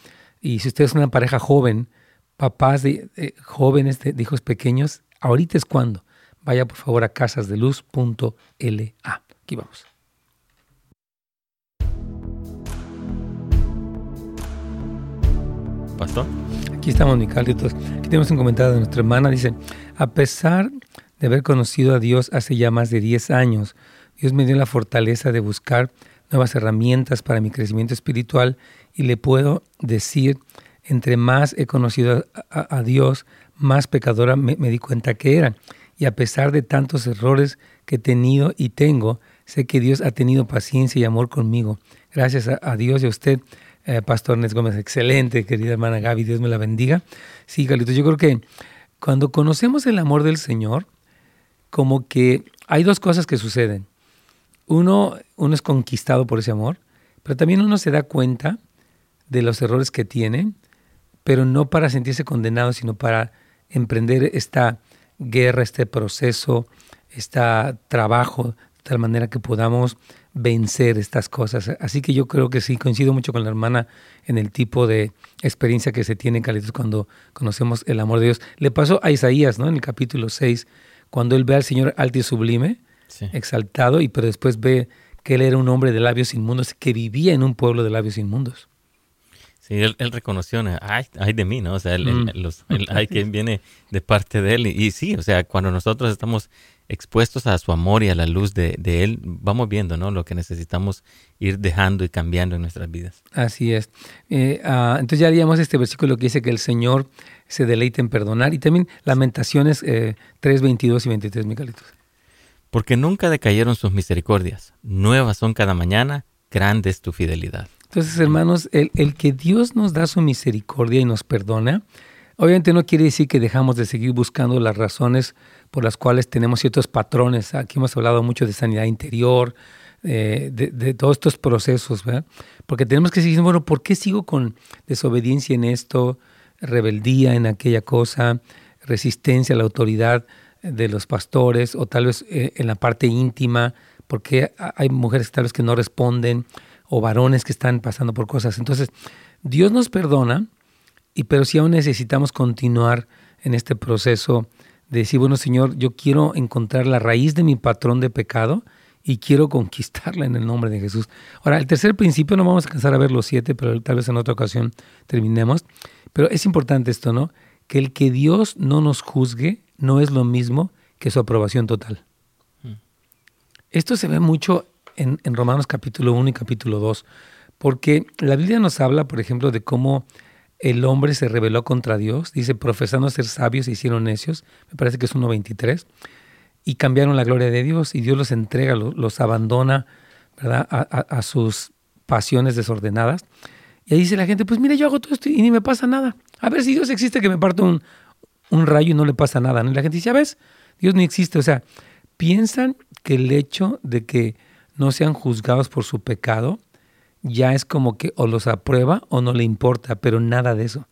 Y si usted es una pareja joven, papás de jóvenes de, hijos pequeños, ahorita es cuando. vaya por favor a casasdeluz.la. Aquí vamos. Pastor. Aquí estamos, mi Aquí tenemos un comentario de nuestra hermana. Dice, a pesar de haber conocido a Dios hace ya más de 10 años, Dios me dio la fortaleza de buscar nuevas herramientas para mi crecimiento espiritual y le puedo decir, entre más he conocido a, Dios, más pecadora me, di cuenta que era. Y a pesar de tantos errores que he tenido y tengo, sé que Dios ha tenido paciencia y amor conmigo. Gracias a, Dios y a usted, eh, Pastor Nes Gómez. Excelente, querida hermana Gaby. Dios me la bendiga. Sí, Carlitos, yo creo que cuando conocemos el amor del Señor, como que hay dos cosas que suceden. Uno, uno es conquistado por ese amor, pero también uno se da cuenta de los errores que tiene, pero no para sentirse condenado, sino para emprender esta guerra, este proceso, este trabajo, de tal manera que podamos vencer estas cosas. Así que yo creo que sí, coincido mucho con la hermana en el tipo de experiencia que se tiene en Calitos cuando conocemos el amor de Dios. Le pasó a Isaías, ¿no? En el capítulo 6, cuando él ve al Señor alto y sublime, exaltado, y pero después ve que él era un hombre de labios inmundos, que vivía en un pueblo de labios inmundos. Sí, él, reconoció, ay, ay, de mí, ¿no? O sea, él, mm. que viene de parte de él. Y, sí, o sea, cuando nosotros estamos expuestos a su amor y a la luz de, Él, vamos viendo, ¿no? Lo que necesitamos ir dejando y cambiando en nuestras vidas. Así es. Eh, ah, entonces ya leíamos este versículo que dice que el Señor se deleita en perdonar. Y también Lamentaciones eh, 3, 22 y 23, Micalitos. Porque nunca decayeron sus misericordias. Nuevas son cada mañana, grande es tu fidelidad. Entonces, hermanos, el, el que Dios nos da su misericordia y nos perdona, obviamente no quiere decir que dejamos de seguir buscando las razones por las cuales tenemos ciertos patrones. Aquí hemos hablado mucho de sanidad interior, de, de, todos estos procesos, ¿verdad? Porque tenemos que seguir, bueno, ¿por qué sigo con desobediencia en esto, rebeldía en aquella cosa, resistencia a la autoridad de los pastores o tal vez eh, en la parte íntima, porque hay mujeres tal vez que no responden o varones que están pasando por cosas. Entonces, Dios nos perdona, y pero si aún necesitamos continuar en este proceso de decir, bueno, Señor, yo quiero encontrar la raíz de mi patrón de pecado y quiero conquistarla en el nombre de Jesús. Ahora, el tercer principio, no vamos a alcanzar a ver los siete, pero tal vez en otra ocasión terminemos. Pero es importante esto, ¿no? Que el que Dios no nos juzgue no es lo mismo que su aprobación total. Hmm. Esto se ve mucho en, Romanos capítulo 1 y capítulo 2, porque la Biblia nos habla, por ejemplo, de cómo el hombre se rebeló contra Dios, dice, profesando ser sabios se hicieron necios, me parece que es 1.23, y cambiaron la gloria de Dios y Dios los entrega, los, abandona, ¿verdad?, a, sus pasiones desordenadas. Y ahí dice la gente, pues mire, yo hago todo esto y ni me pasa nada. A ver si Dios existe que me parto un, un rayo y no le pasa nada. Y la gente dice, ¿ya ves? Dios ni existe. O sea, piensan que el hecho de que no sean juzgados por su pecado, ya es como que o los aprueba o no le importa, pero nada de eso.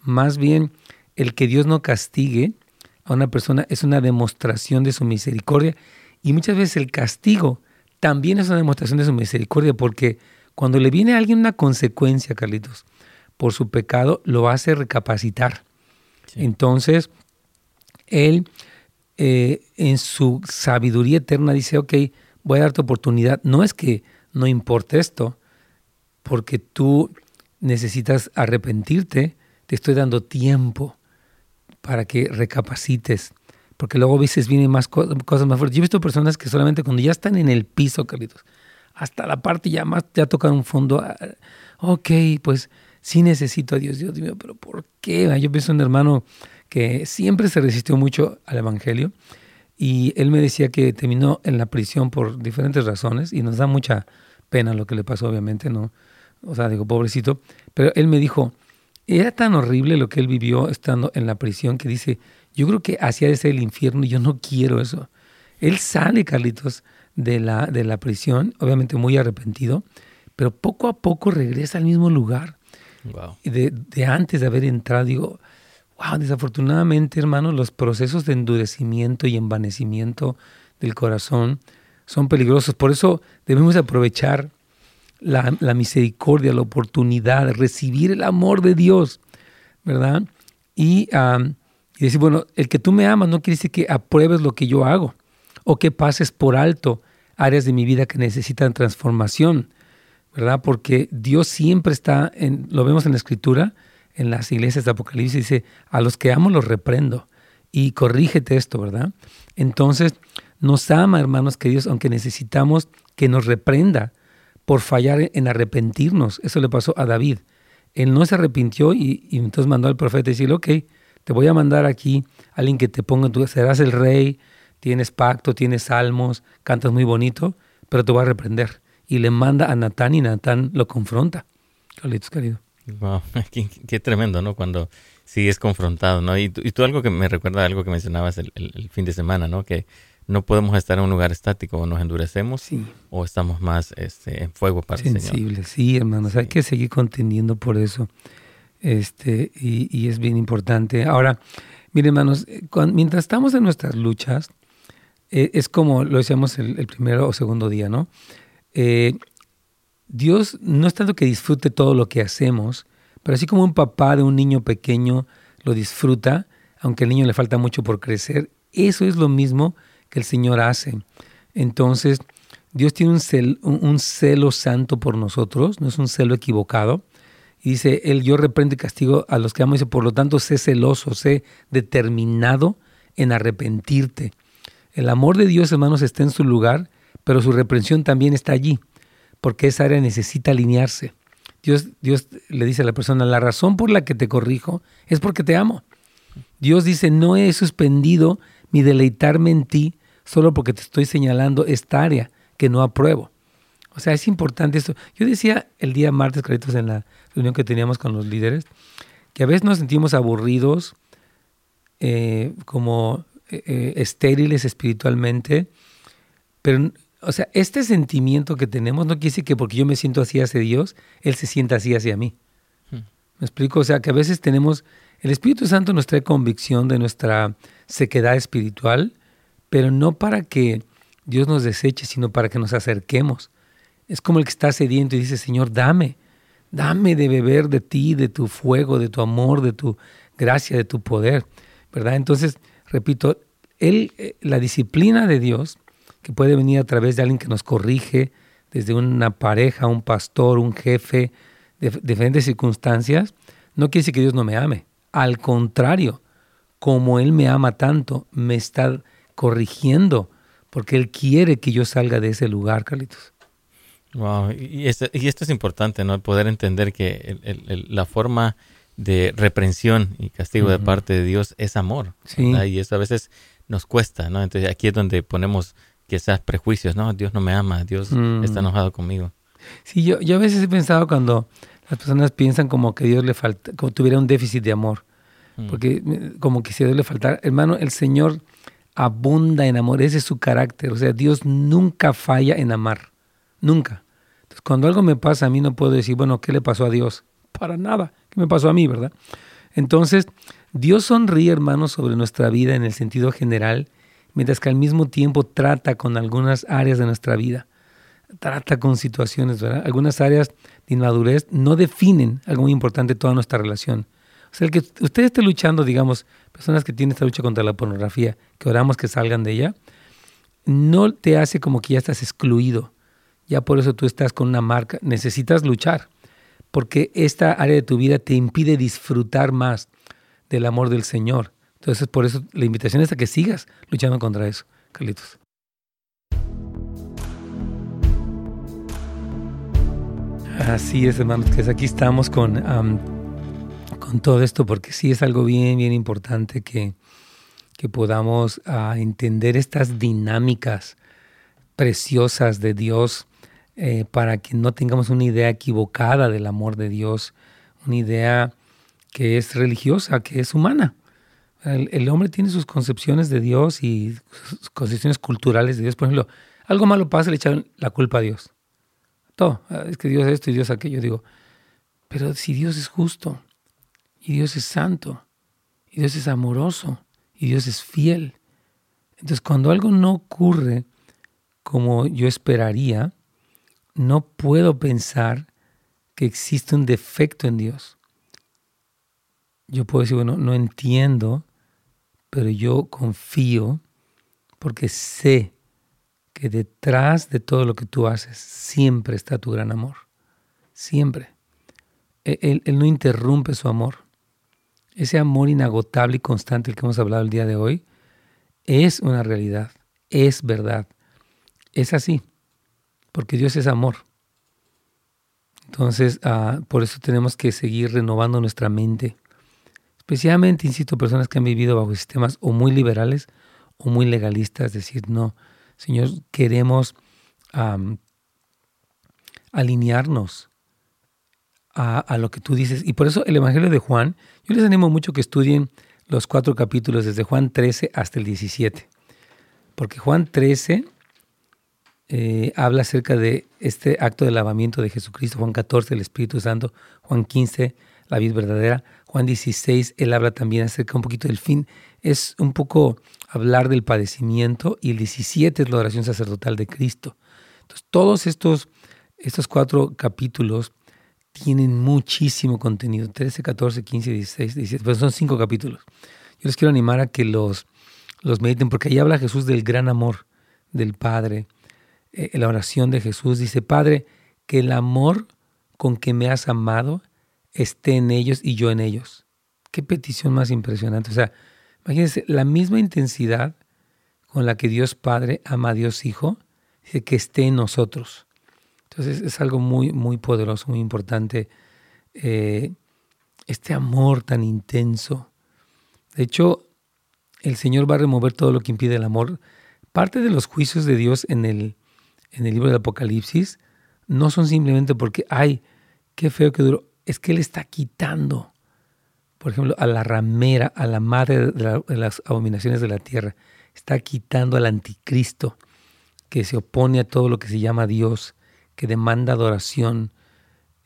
Más bien, el que Dios no castigue a una persona es una demostración de su misericordia y muchas veces el castigo también es una demostración de su misericordia porque cuando le viene a alguien una consecuencia, Carlitos, por su pecado, lo hace recapacitar. Entonces, él eh, en su sabiduría eterna dice, ok, voy a darte oportunidad. No es que no importe esto, porque tú necesitas arrepentirte, te estoy dando tiempo para que recapacites, porque luego a veces vienen más cosas más fuertes. Yo he visto personas que solamente cuando ya están en el piso, Carlitos, hasta la parte ya más, ya tocan un fondo, ah, ok, pues sí necesito a Dios, Dios mío, pero ¿por qué? Yo pienso en un hermano que siempre se resistió mucho al Evangelio y él me decía que terminó en la prisión por diferentes razones y nos da mucha pena lo que le pasó, obviamente, ¿no? O sea, digo, pobrecito. Pero él me dijo, era tan horrible lo que él vivió estando en la prisión que dice, yo creo que hacia de ser el infierno y yo no quiero eso. Él sale, Carlitos, de la, de la prisión, obviamente muy arrepentido, pero poco a poco regresa al mismo lugar. Wow. De, de antes de haber entrado, digo, desafortunadamente, hermanos, los procesos de endurecimiento y envanecimiento del corazón son peligrosos. Por eso debemos aprovechar la, misericordia, la oportunidad de recibir el amor de Dios, ¿verdad? Y, Y decir, bueno, el que tú me amas no quiere decir que apruebes lo que yo hago o que pases por alto áreas de mi vida que necesitan transformación, ¿verdad? Porque Dios siempre está, en, lo vemos en la Escritura, en las iglesias de Apocalipsis, dice, a los que amo los reprendo y corrígete esto, ¿verdad? Entonces, nos ama, hermanos queridos, aunque necesitamos que nos reprenda por fallar en arrepentirnos. Eso le pasó a David. Él no se arrepintió y, entonces mandó al profeta y decirle, ok, te voy a mandar aquí a alguien que te ponga, tú serás el rey, tienes pacto, tienes salmos, cantas muy bonito, pero te voy a reprender. Y le manda a Natán y Natán lo confronta. Carlitos, querido. Wow, qué, tremendo, ¿no? Cuando sigues confrontado, ¿no? Y, tú algo que me recuerda algo que mencionabas el, el fin de semana, ¿no? Que no podemos estar en un lugar estático, o nos endurecemos o estamos más este, en fuego para Sensibles, el Señor. sí, hermanos, hay que seguir contendiendo por eso. Este, y, es bien importante. Ahora, miren, hermanos, eh, mientras estamos en nuestras luchas, eh, es como lo decíamos el, primero o segundo día, ¿no? Eh, Dios no es tanto que disfrute todo lo que hacemos, pero así como un papá de un niño pequeño lo disfruta, aunque al niño le falta mucho por crecer, eso es lo mismo que el Señor hace. Entonces, Dios tiene un, celo santo por nosotros, no es un celo equivocado. Y dice, Él, yo reprendo y castigo a los que amo. Dice, por lo tanto, sé celoso, sé determinado en arrepentirte. El amor de Dios, hermanos, está en su lugar, pero su reprensión también está allí, porque esa área necesita alinearse. Dios, Dios le dice a la persona, la razón por la que te corrijo es porque te amo. Dios dice, no he suspendido mi deleitarme en ti solo porque te estoy señalando esta área que no apruebo. O sea, es importante esto. Yo decía el día martes, créditos en la reunión que teníamos con los líderes, que a veces nos sentimos aburridos, eh, como eh, eh, estériles espiritualmente, pero, o sea, este sentimiento que tenemos no quiere decir que porque yo me siento así hacia Dios, Él se sienta así hacia mí. Hmm. ¿Me explico? O sea, que a veces tenemos, el Espíritu Santo nos trae convicción de nuestra sequedad espiritual, pero no para que Dios nos deseche, sino para que nos acerquemos. Es como el que está sediento y dice, Señor, dame, dame de beber de ti, de tu fuego, de tu amor, de tu gracia, de tu poder, ¿verdad? Entonces, repito, él, eh, la disciplina de Dios, que puede venir a través de alguien que nos corrige, desde una pareja, un pastor, un jefe, de diferentes circunstancias, no quiere decir que Dios no me ame. Al contrario, como Él me ama tanto, me está corrigiendo, porque Él quiere que yo salga de ese lugar, Carlitos. Wow, y esto, y esto es importante, ¿no? Poder entender que la forma de reprensión y castigo de parte de Dios es amor. Sí. Y eso a veces nos cuesta, ¿no? Entonces aquí es donde ponemos quizás prejuicios, ¿no? Dios no me ama, Dios mm. está enojado conmigo. Sí, yo, yo a veces he pensado cuando las personas piensan como que Dios le falta, como tuviera un déficit de amor, mm. porque eh, como que si a Dios le faltara, hermano, el Señor abunda en amor, ese es su carácter. O sea, Dios nunca falla en amar, nunca. Entonces, cuando algo me pasa a mí no puedo decir, bueno, ¿qué le pasó a Dios? Para nada, ¿qué me pasó a mí, verdad? Entonces, Dios sonríe, hermanos, sobre nuestra vida en el sentido general, mientras que al mismo tiempo trata con algunas áreas de nuestra vida. Trata con situaciones, ¿verdad? Algunas áreas de inmadurez no definen algo muy importante toda nuestra relación. O sea, el que usted esté luchando, digamos, personas que tienen esta lucha contra la pornografía, que oramos que salgan de ella, no te hace como que ya estás excluido. Ya por eso tú estás con una marca. Necesitas luchar, porque esta área de tu vida te impide disfrutar más del amor del Señor. Entonces, por eso la invitación es a que sigas luchando contra eso, Carlitos. Así es, hermanos, que aquí estamos con con todo esto, porque sí es algo bien, bien importante que, que podamos ah, entender estas dinámicas preciosas de Dios eh, para que no tengamos una idea equivocada del amor de Dios, una idea que es religiosa, que es humana. El, hombre tiene sus concepciones de Dios y sus concepciones culturales de Dios. Por ejemplo, algo malo pasa, le echan la culpa a Dios. Todo. Ah, es que Dios es esto y Dios aquello. Digo, pero si Dios es justo, y Dios es santo, y Dios es amoroso, y Dios es fiel. Entonces cuando algo no ocurre como yo esperaría, no puedo pensar que existe un defecto en Dios. Yo puedo decir, bueno, no entiendo pero yo confío porque sé que detrás de todo lo que tú haces siempre está tu gran amor. Siempre. E, él, no interrumpe su amor. Ese amor inagotable y constante del que hemos hablado el día de hoy es una realidad, es verdad. Es así, porque Dios es amor. Entonces, uh, por eso tenemos que seguir renovando nuestra mente. Especialmente, insisto, personas que han vivido bajo sistemas o muy liberales o muy legalistas, decir, no, Señor, queremos alinearnos a, a, lo que tú dices. Y por eso el Evangelio de Juan, yo les animo mucho que estudien los cuatro capítulos, desde Juan 13 hasta el 17. Porque Juan 13 eh, habla acerca de este acto de lavamiento de Jesucristo, Juan 14, el Espíritu Santo, Juan 15, la vida verdadera, Juan 16, él habla también acerca un poquito del fin, es un poco hablar del padecimiento y el 17 es la oración sacerdotal de Cristo. Entonces, todos estos, estos cuatro capítulos tienen muchísimo contenido, 13, 14, 15, 16, 17, pero son cinco capítulos. Yo les quiero animar a que los, los mediten, porque ahí habla Jesús del gran amor del Padre, eh, la oración de Jesús dice, Padre, que el amor con que me has amado esté en ellos y yo en ellos. Qué petición más impresionante. O sea, imagínense, la misma intensidad con la que Dios Padre ama a Dios Hijo, dice que esté en nosotros. Entonces es algo muy, muy poderoso, muy importante. Eh, este amor tan intenso. De hecho, el Señor va a remover todo lo que impide el amor. Parte de los juicios de Dios en el, en el libro del Apocalipsis no son simplemente porque, ay, qué feo que duro. Es que Él está quitando, por ejemplo, a la ramera, a la madre de, las abominaciones de la tierra. Está quitando al anticristo que se opone a todo lo que se llama Dios, que demanda adoración.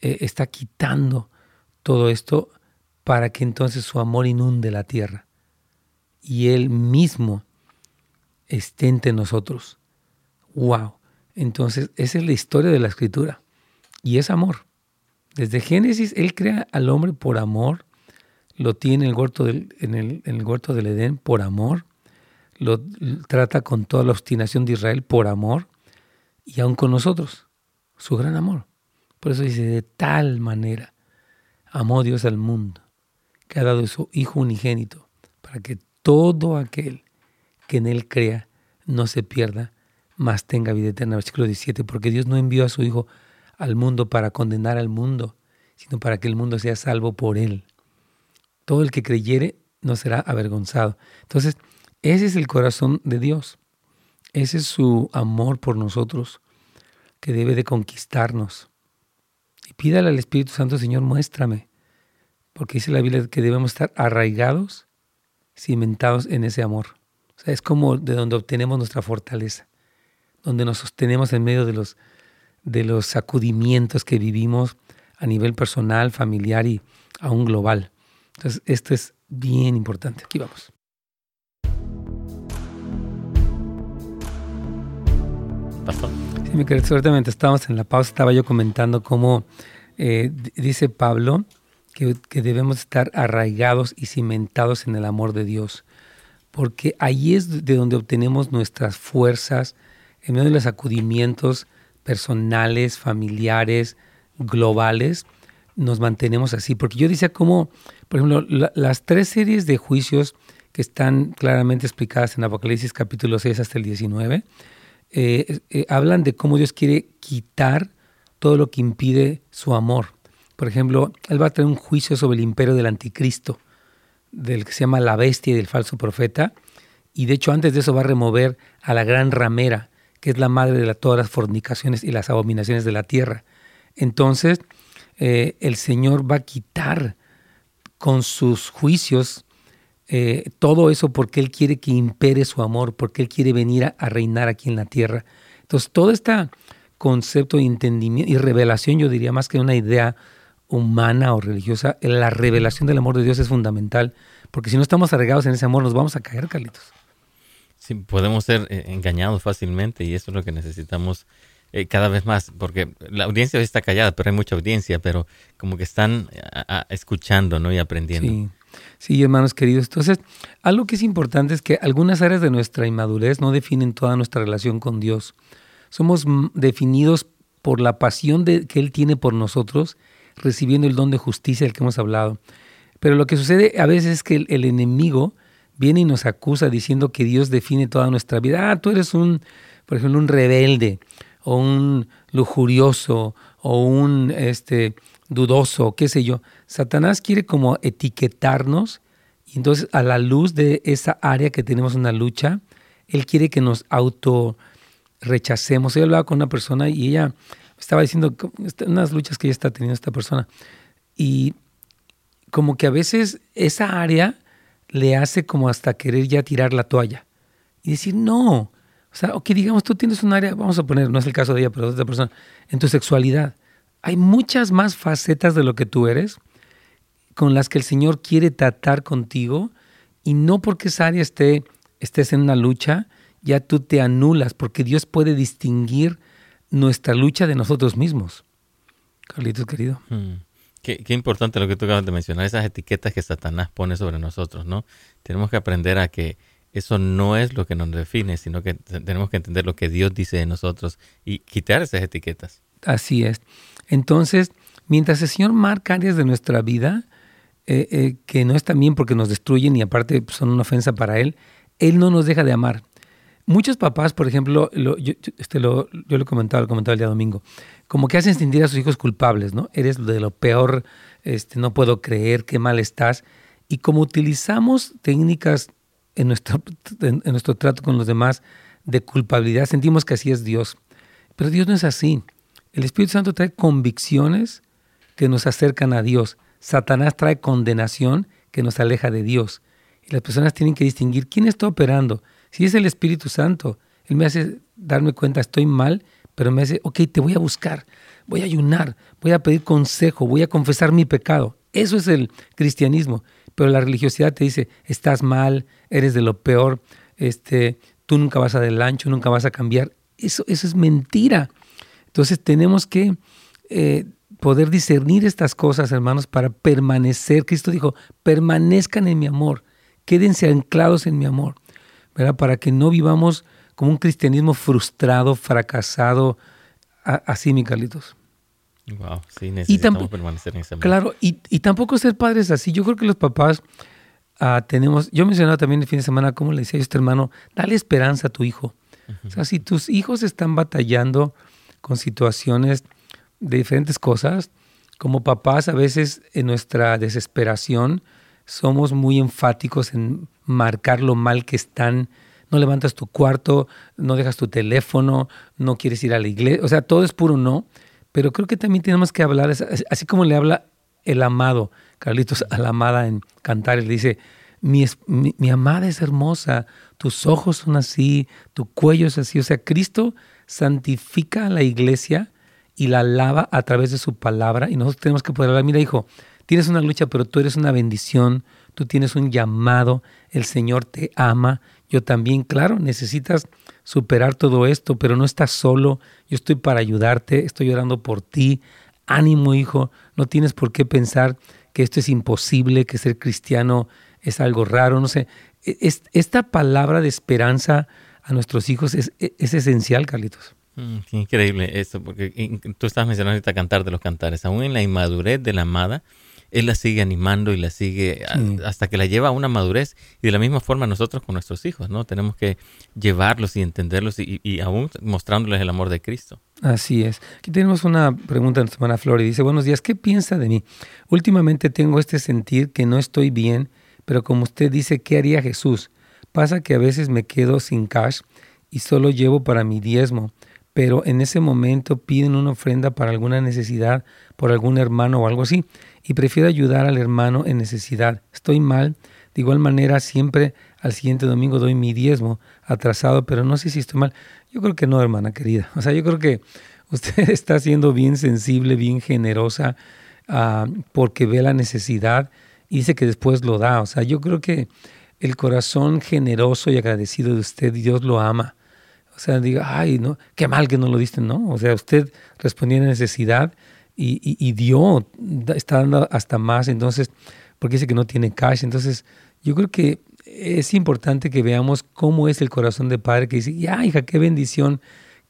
Eh, está quitando todo esto para que entonces su amor inunde la tierra y Él mismo esté entre nosotros. ¡Wow! Entonces, esa es la historia de la escritura. Y es amor. Desde Génesis, Él crea al hombre por amor. Lo tiene en el huerto del, en el, del Edén por amor. Lo trata con toda la obstinación de Israel por amor. Y aún con nosotros, su gran amor. Por eso dice, de tal manera amó Dios al mundo, que ha dado su Hijo unigénito, para que todo aquel que en Él crea no se pierda, más tenga vida eterna. Versículo 17, porque Dios no envió a su Hijo al mundo para condenar al mundo, sino para que el mundo sea salvo por Él. Todo el que creyere no será avergonzado. Entonces, ese es el corazón de Dios. Ese es su amor por nosotros, que debe de conquistarnos. Y pídale al Espíritu Santo, Señor, muéstrame. Porque dice la Biblia que debemos estar arraigados, cimentados en ese amor. O sea, es como de donde obtenemos nuestra fortaleza donde nos sostenemos en medio de los, de los sacudimientos que vivimos a nivel personal, familiar y aún global. Entonces, esto es bien importante. Aquí vamos. Pastor. Sí, mi querido, suertemente estábamos en la pausa, estaba yo comentando cómo eh, dice Pablo que, que, debemos estar arraigados y cimentados en el amor de Dios, porque ahí es de donde obtenemos nuestras fuerzas, en medio de los acudimientos personales, familiares, globales, nos mantenemos así. Porque yo decía como, por ejemplo, las tres series de juicios que están claramente explicadas en Apocalipsis capítulo 6 hasta el 19, eh, eh, hablan de cómo Dios quiere quitar todo lo que impide su amor. Por ejemplo, Él va a traer un juicio sobre el imperio del anticristo, del que se llama la bestia y del falso profeta, y de hecho antes de eso va a remover a la gran ramera, es la madre de todas las fornicaciones y las abominaciones de la tierra. Entonces, eh, el Señor va a quitar con sus juicios eh, todo eso porque Él quiere que impere su amor, porque Él quiere venir a, reinar aquí en la tierra. Entonces, todo este concepto entendimiento y revelación, yo diría más que una idea humana o religiosa, la revelación del amor de Dios es fundamental, porque si no estamos arraigados en ese amor, nos vamos a caer, Carlitos. Podemos ser eh, engañados fácilmente y eso es lo que necesitamos eh, cada vez más, porque la audiencia está callada, pero hay mucha audiencia, pero como que están escuchando ¿no? y aprendiendo. Sí. Sí, hermanos queridos. Entonces, algo que es importante es que algunas áreas de nuestra inmadurez no definen toda nuestra relación con Dios. Somos definidos por la pasión de, que Él tiene por nosotros, recibiendo el don de justicia del que hemos hablado. Pero lo que sucede a veces es que el, enemigo viene y nos acusa diciendo que Dios define toda nuestra vida. Ah, tú eres un, por ejemplo, un rebelde o un lujurioso o un este, dudoso, qué sé yo. Satanás quiere como etiquetarnos y entonces a la luz de esa área que tenemos una lucha, él quiere que nos auto rechacemos. Yo hablaba con una persona y ella estaba diciendo unas luchas que ella está teniendo esta persona y como que a veces esa área le hace como hasta querer ya tirar la toalla y decir, no, o sea, que digamos, tú tienes un área, vamos a poner, no es el caso de ella, pero de otra persona, en tu sexualidad. Hay muchas más facetas de lo que tú eres con las que el Señor quiere tratar contigo y no porque esa área esté, estés en una lucha, ya tú te anulas, porque Dios puede distinguir nuestra lucha de nosotros mismos. Carlitos, querido. Hmm. Qué, importante lo que tú acabas de mencionar, esas etiquetas que Satanás pone sobre nosotros, ¿no? Tenemos que aprender a que eso no es lo que nos define, sino que tenemos que entender lo que Dios dice de nosotros y quitar esas etiquetas. Así es. Entonces, mientras el Señor marca áreas de nuestra vida eh, eh, que no están bien porque nos destruyen y aparte son una ofensa para Él, Él no nos deja de amar. Muchos papás, por ejemplo, lo, yo, este, lo, yo lo comentaba, lo el día domingo, como que hacen sentir a sus hijos culpables, ¿no? Eres de lo peor, este, no puedo creer, qué mal estás. Y como utilizamos técnicas en nuestro, en nuestro trato con los demás de culpabilidad, sentimos que así es Dios. Pero Dios no es así. El Espíritu Santo trae convicciones que nos acercan a Dios. Satanás trae condenación que nos aleja de Dios. Y las personas tienen que distinguir quién está operando. Si es el Espíritu Santo, Él me hace darme cuenta, estoy mal, pero me hace, ok, te voy a buscar, voy a ayunar, voy a pedir consejo, voy a confesar mi pecado. Eso es el cristianismo. Pero la religiosidad te dice, estás mal, eres de lo peor, este, tú nunca vas a del nunca vas a cambiar. Eso, eso es mentira. Entonces tenemos que eh, poder discernir estas cosas, hermanos, para permanecer. Cristo dijo, permanezcan en mi amor, quédense anclados en mi amor, ¿verdad? Para que no vivamos como un cristianismo frustrado, fracasado, así, mi Carlitos. Wow, sí, necesitamos permanecer en ese. Claro, y, tampoco ser padres así. Yo creo que los papás ah, tenemos, yo mencionaba también el fin de semana, como le decía a este hermano, dale esperanza a tu hijo. O sea, si tus hijos están batallando, con situaciones de diferentes cosas. Como papás, a veces en nuestra desesperación somos muy enfáticos en marcar lo mal que están. No levantas tu cuarto, no dejas tu teléfono, no quieres ir a la iglesia. O sea, todo es puro no. Pero creo que también tenemos que hablar, así como le habla el amado, Carlitos, a la amada en cantar, le dice, mi, mi, amada es hermosa, tus ojos son así, tu cuello es así. O sea, Cristo santifica a la iglesia y la lava a través de su palabra. Y nosotros tenemos que poder hablar, mira hijo, tienes una lucha, pero tú eres una bendición, tú tienes un llamado, el Señor te ama. Yo también, claro, necesitas superar todo esto, pero no estás solo, yo estoy para ayudarte, estoy orando por ti. Ánimo, hijo, no tienes por qué pensar que esto es imposible, que ser cristiano es algo raro, no sé. E, esta palabra de esperanza a nuestros hijos es, es esencial, Carlitos. Mm, increíble esto, porque tú estabas mencionando ahorita cantar de los cantares, aún en la inmadurez de la amada, él la sigue animando y la sigue hasta que la lleva a una madurez. Y de la misma forma nosotros con nuestros hijos, ¿no? Tenemos que llevarlos y entenderlos y, aún mostrándoles el amor de Cristo. Así es. Aquí tenemos una pregunta de semana Flor y dice, buenos días, ¿qué piensa de mí? Últimamente tengo este sentir que no estoy bien, pero como usted dice, ¿qué haría Jesús? Pasa que a veces me quedo sin cash y solo llevo para mi diezmo, pero en ese momento piden una ofrenda para alguna necesidad, por algún hermano o algo así, y prefiero ayudar al hermano en necesidad. Estoy mal, de igual manera siempre al siguiente domingo doy mi diezmo atrasado, pero no sé si estoy mal. Yo creo que no, hermana querida. O sea, yo creo que usted está siendo bien sensible, bien generosa, uh, porque ve la necesidad y dice que después lo da. O sea, yo creo que el corazón generoso y agradecido de usted, Dios lo ama. O sea, diga, ay, no, qué mal que no lo diste, ¿no? O sea, usted respondía a necesidad y, y, dio, está dando hasta más. Entonces, porque dice que no tiene cash. Entonces, yo creo que es importante que veamos cómo es el corazón de padre que dice, ya hija, qué bendición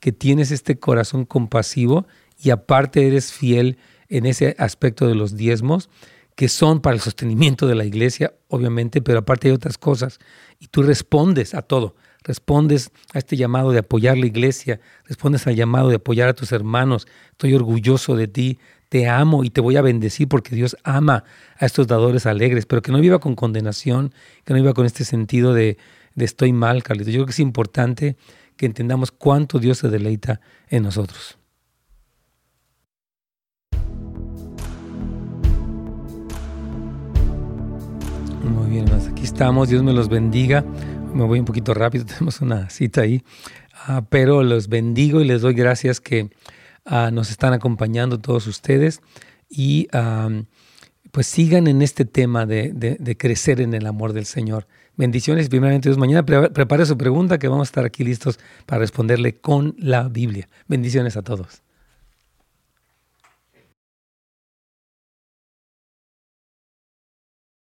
que tienes este corazón compasivo y aparte eres fiel en ese aspecto de los diezmos que son para el sostenimiento de la iglesia, obviamente, pero aparte hay otras cosas. Y tú respondes a todo, respondes a este llamado de apoyar la iglesia, respondes al llamado de apoyar a tus hermanos. Estoy orgulloso de ti, te amo y te voy a bendecir porque Dios ama a estos dadores alegres, pero que no viva con condenación, que no viva con este sentido de, de estoy mal, Carlito. Yo creo que es importante que entendamos cuánto Dios se deleita en nosotros. Muy bien, aquí estamos. Dios me los bendiga. Me voy un poquito rápido, tenemos una cita ahí. Ah, pero los bendigo y les doy gracias que ah, nos están acompañando todos ustedes y pues sigan en este tema de, crecer en el amor del Señor. Bendiciones, primeramente Dios. Mañana prepare su pregunta que vamos a estar aquí listos para responderle con la Biblia. Bendiciones a todos.